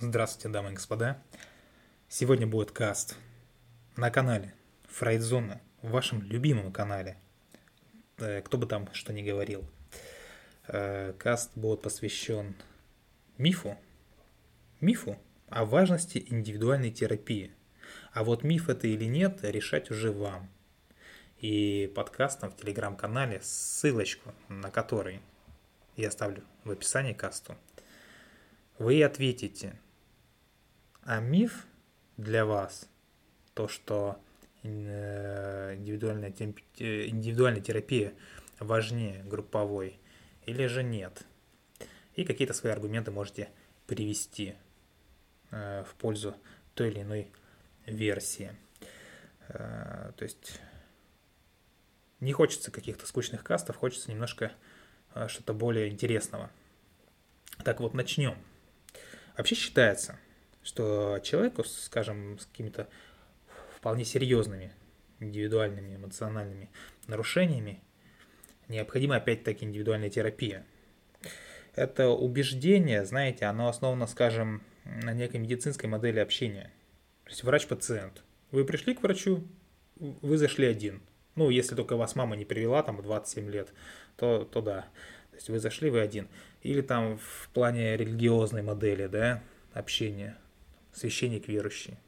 Здравствуйте, дамы и господа. Сегодня будет каст на канале Фрейдзона, в вашем любимом канале. Э, кто бы там что ни говорил. Э, каст будет посвящен мифу. Мифу о важности индивидуальной терапии. А вот миф это или нет, решать уже вам. И подкастом в телеграм-канале, ссылочку на который я оставлю в описании касту, вы ответите – а миф для вас, то, что э, индивидуальная, индивидуальная терапия важнее групповой или же нет. И какие-то свои аргументы можете привести э, в пользу той или иной версии. Э, то есть не хочется каких-то скучных кастов, хочется немножко что-то более интересного. Так вот, начнем. Вообще считается, что человеку, скажем, с какими-то вполне серьезными индивидуальными эмоциональными нарушениями необходима опять-таки индивидуальная терапия. Это убеждение, знаете, оно основано, скажем, на некой медицинской модели общения. То есть врач-пациент. Вы пришли к врачу, вы зашли один. Ну, если только вас мама не привела там в 27 лет, то, то да. То есть вы зашли, вы один. Или там в плане религиозной модели, да, общения священник верующий.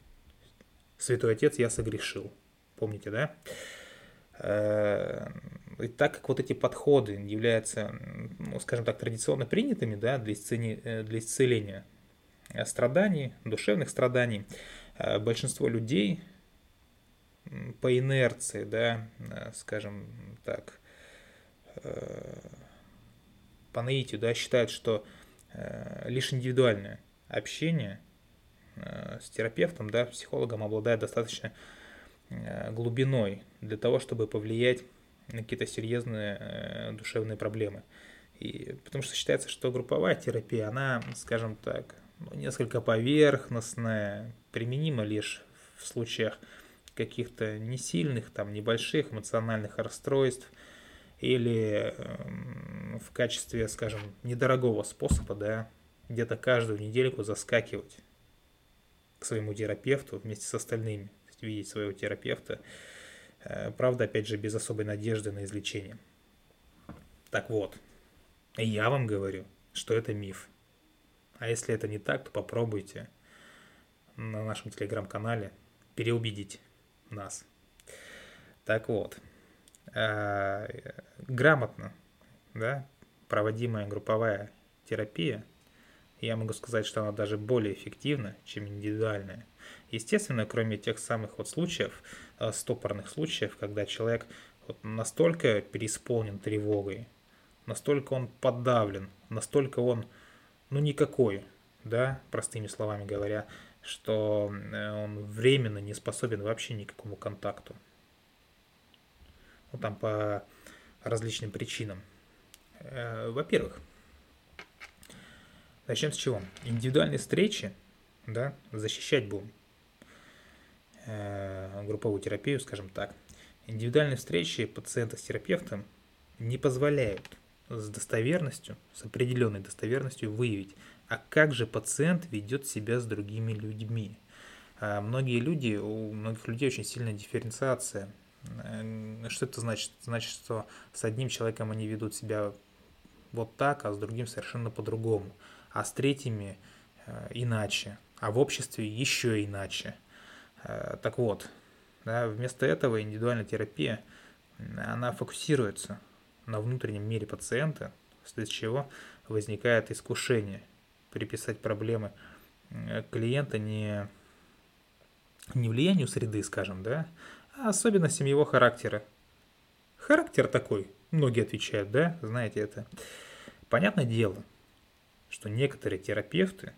Святой Отец, я согрешил. Помните, да? Э, и так как вот эти подходы являются, ну, скажем так, традиционно принятыми да, для, исцеления, э, для исцеления страданий, душевных страданий, э, большинство людей по инерции, да, скажем так, по наитию, да, считают, что лишь индивидуальное общение – Э, с терапевтом, да, психологом обладает достаточно э, глубиной для того, чтобы повлиять на какие-то серьезные э, душевные проблемы. И, потому что считается, что групповая терапия, она, скажем так, ну, несколько поверхностная, применима лишь в случаях каких-то несильных, там, небольших эмоциональных расстройств или э, в качестве, скажем, недорогого способа, да, где-то каждую недельку заскакивать к своему терапевту вместе с остальными, видеть своего терапевта, э, правда, опять же, без особой надежды на излечение. Так вот, я вам говорю, что это миф. А если это не так, то попробуйте на нашем телеграм-канале переубедить нас. Так вот, э, грамотно да, проводимая групповая терапия я могу сказать, что она даже более эффективна, чем индивидуальная. Естественно, кроме тех самых вот случаев, э, стопорных случаев, когда человек вот настолько переисполнен тревогой, настолько он подавлен, настолько он, ну, никакой, да, простыми словами говоря, что э, он временно не способен вообще никакому контакту. Ну, там по различным причинам. Э, во-первых, Начнем с чего? Индивидуальные встречи, да, защищать будем. Э, групповую терапию, скажем так. Индивидуальные встречи пациента с терапевтом не позволяют с достоверностью, с определенной достоверностью выявить, а как же пациент ведет себя с другими людьми. А многие люди, у многих людей очень сильная дифференциация. Э, что это значит? Значит, что с одним человеком они ведут себя вот так, а с другим совершенно по-другому а с третьими э, иначе, а в обществе еще иначе. Э, так вот, да, вместо этого индивидуальная терапия, она фокусируется на внутреннем мире пациента, вследствие чего возникает искушение приписать проблемы э, клиента не, не влиянию среды, скажем, да, а особенностям его характера. Характер такой, многие отвечают, да, знаете это. Понятное дело, что некоторые терапевты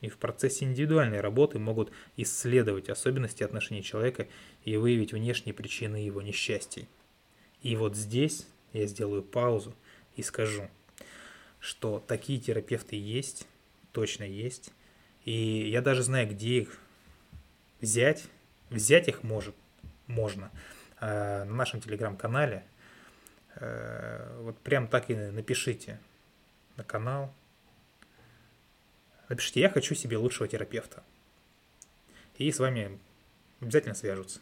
и в процессе индивидуальной работы могут исследовать особенности отношений человека и выявить внешние причины его несчастий. И вот здесь я сделаю паузу и скажу, что такие терапевты есть, точно есть, и я даже знаю, где их взять. Взять их может, можно. А на нашем телеграм-канале э, вот прям так и напишите на канал Напишите, я хочу себе лучшего терапевта. И с вами обязательно свяжутся.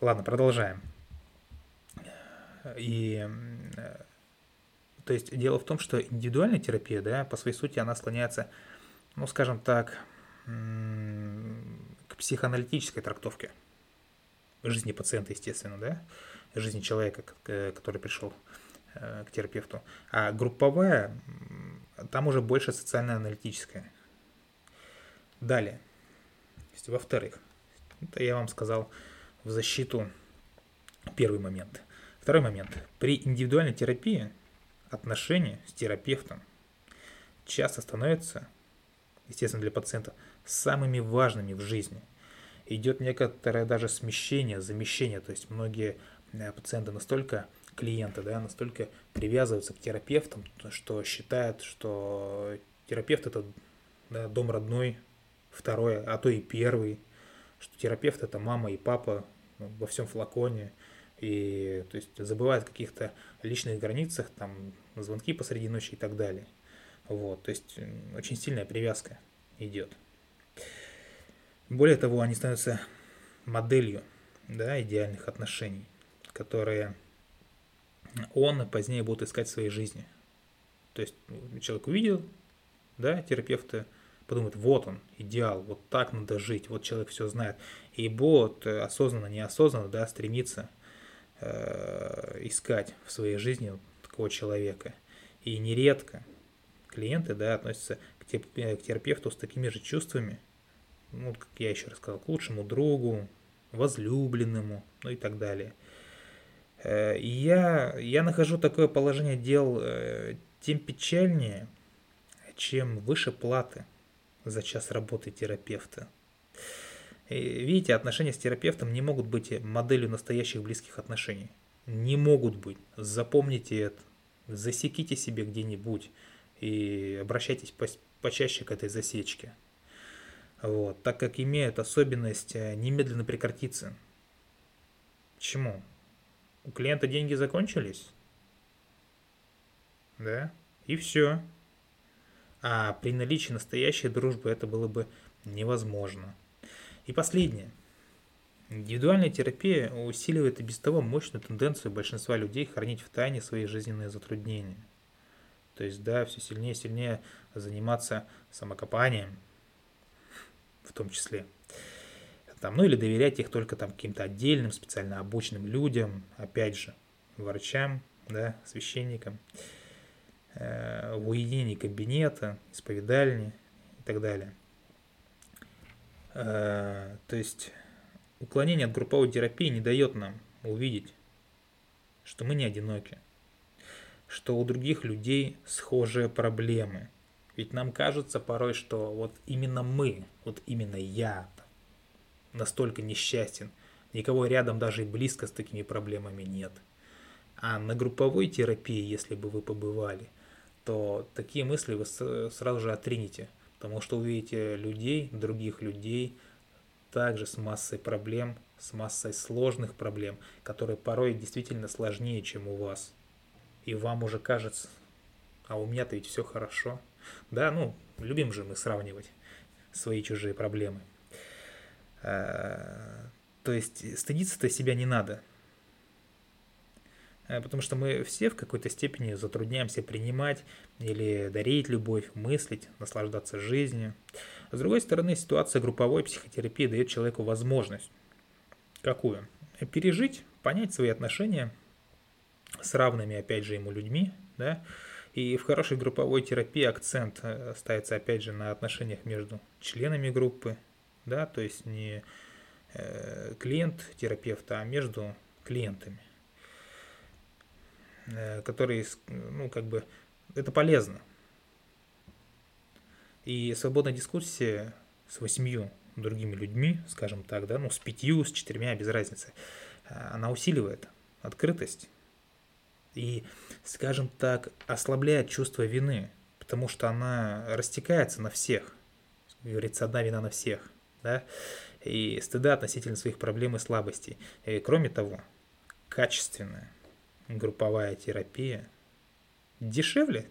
Ладно, продолжаем. И то есть дело в том, что индивидуальная терапия, да, по своей сути, она склоняется, ну, скажем так, к психоаналитической трактовке жизни пациента, естественно, да, жизни человека, который пришел к терапевту. А групповая, там уже больше социально-аналитическая. Далее. Во-вторых, это я вам сказал в защиту первый момент. Второй момент. При индивидуальной терапии отношения с терапевтом часто становятся, естественно, для пациента, самыми важными в жизни. Идет некоторое даже смещение, замещение, то есть многие э, пациенты настолько клиенты, да, настолько привязываются к терапевтам, что считают, что терапевт это да, дом родной, второй, а то и первый, что терапевт это мама и папа ну, во всем флаконе, и то есть забывают о каких-то личных границах, там звонки посреди ночи и так далее. Вот, то есть очень сильная привязка идет. Более того, они становятся моделью да, идеальных отношений, которые он позднее будет искать в своей жизни. То есть человек увидел, да, терапевта, подумает, вот он, идеал, вот так надо жить, вот человек все знает. И будет осознанно, неосознанно, да, стремиться э, искать в своей жизни такого человека. И нередко клиенты, да, относятся к, к терапевту с такими же чувствами, ну, как я еще рассказал, к лучшему другу, возлюбленному, ну и так далее. Э, я, я нахожу такое положение дел э, тем печальнее, чем выше платы за час работы терапевта. Видите, отношения с терапевтом не могут быть моделью настоящих близких отношений. Не могут быть. Запомните это. Засеките себе где-нибудь и обращайтесь почаще к этой засечке. Вот, так как имеют особенность э, немедленно прекратиться. Почему? У клиента деньги закончились? Да? И все. А при наличии настоящей дружбы это было бы невозможно. И последнее. Индивидуальная терапия усиливает и без того мощную тенденцию большинства людей хранить в тайне свои жизненные затруднения. То есть, да, все сильнее и сильнее заниматься самокопанием, в том числе. Там, ну или доверять их только там каким-то отдельным, специально обученным людям, опять же, врачам, да, священникам, э, в уединении кабинета, исповедальни и так далее. Э, то есть уклонение от групповой терапии не дает нам увидеть, что мы не одиноки, что у других людей схожие проблемы – ведь нам кажется порой, что вот именно мы, вот именно я настолько несчастен, никого рядом даже и близко с такими проблемами нет. А на групповой терапии, если бы вы побывали, то такие мысли вы сразу же отринете, потому что увидите людей, других людей, также с массой проблем, с массой сложных проблем, которые порой действительно сложнее, чем у вас. И вам уже кажется, а у меня-то ведь все хорошо. Да, ну, любим же мы сравнивать свои чужие проблемы. А, то есть стыдиться-то себя не надо. А, потому что мы все в какой-то степени затрудняемся принимать или дарить любовь, мыслить, наслаждаться жизнью. С другой стороны, ситуация групповой психотерапии дает человеку возможность. Какую? Пережить, понять свои отношения с равными, опять же, ему людьми, да, и в хорошей групповой терапии акцент э, ставится опять же на отношениях между членами группы, да, то есть не э, клиент терапевта, а между клиентами, э, которые, ну, как бы, это полезно. И свободная дискуссия с восьмью другими людьми, скажем так, да, ну, с пятью, с четырьмя, без разницы, она усиливает открытость и, скажем так, ослабляет чувство вины, потому что она растекается на всех. Говорится, одна вина на всех. Да? И стыда относительно своих проблем и слабостей. И, кроме того, качественная групповая терапия дешевле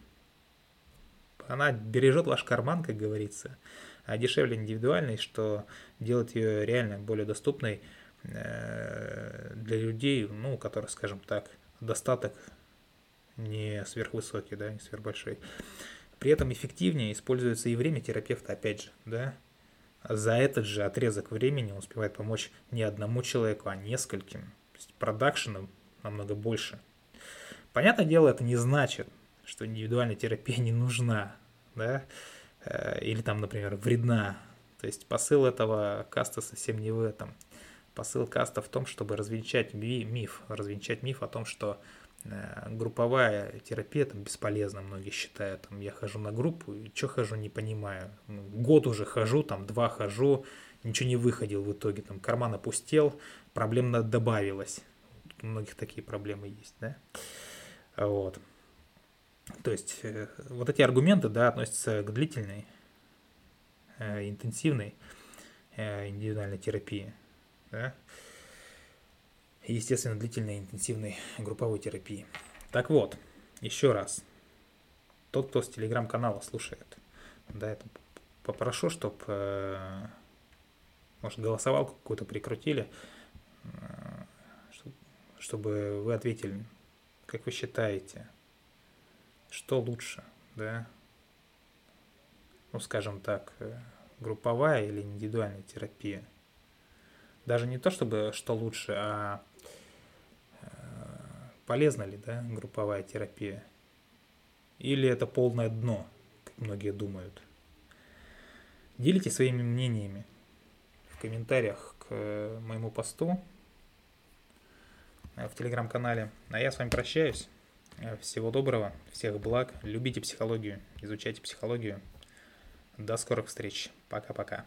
она бережет ваш карман, как говорится, а дешевле индивидуальной, что делает ее реально более доступной э, для людей, ну, у которых, скажем так, достаток не сверхвысокий, да, не сверхбольшой. При этом эффективнее используется и время терапевта, опять же, да. За этот же отрезок времени он успевает помочь не одному человеку, а нескольким. То есть продакшена намного больше. Понятное дело, это не значит, что индивидуальная терапия не нужна, да, э, или там, например, вредна. То есть посыл этого каста совсем не в этом. Посыл каста в том, чтобы развенчать миф, развенчать миф о том, что групповая терапия там бесполезна, многие считают. Там, я хожу на группу, и что хожу, не понимаю. Ну, год уже хожу, там два хожу, ничего не выходил в итоге. Там карман опустел, проблем добавилось. У многих такие проблемы есть, да. Вот. То есть э, вот эти аргументы, да, относятся к длительной, э, интенсивной индивидуальной терапии, да естественно, длительной интенсивной групповой терапии. Так вот, еще раз, тот, кто с телеграм-канала слушает, да, это попрошу, чтобы, э, может, голосовалку какую-то прикрутили, э, чтобы вы ответили, как вы считаете, что лучше, да, ну, скажем так, э, групповая или индивидуальная терапия. Даже не то, чтобы что лучше, а полезна ли да, групповая терапия? Или это полное дно, как многие думают? Делитесь своими мнениями в комментариях к моему посту в телеграм-канале. А я с вами прощаюсь. Всего доброго, всех благ. Любите психологию, изучайте психологию. До скорых встреч. Пока-пока.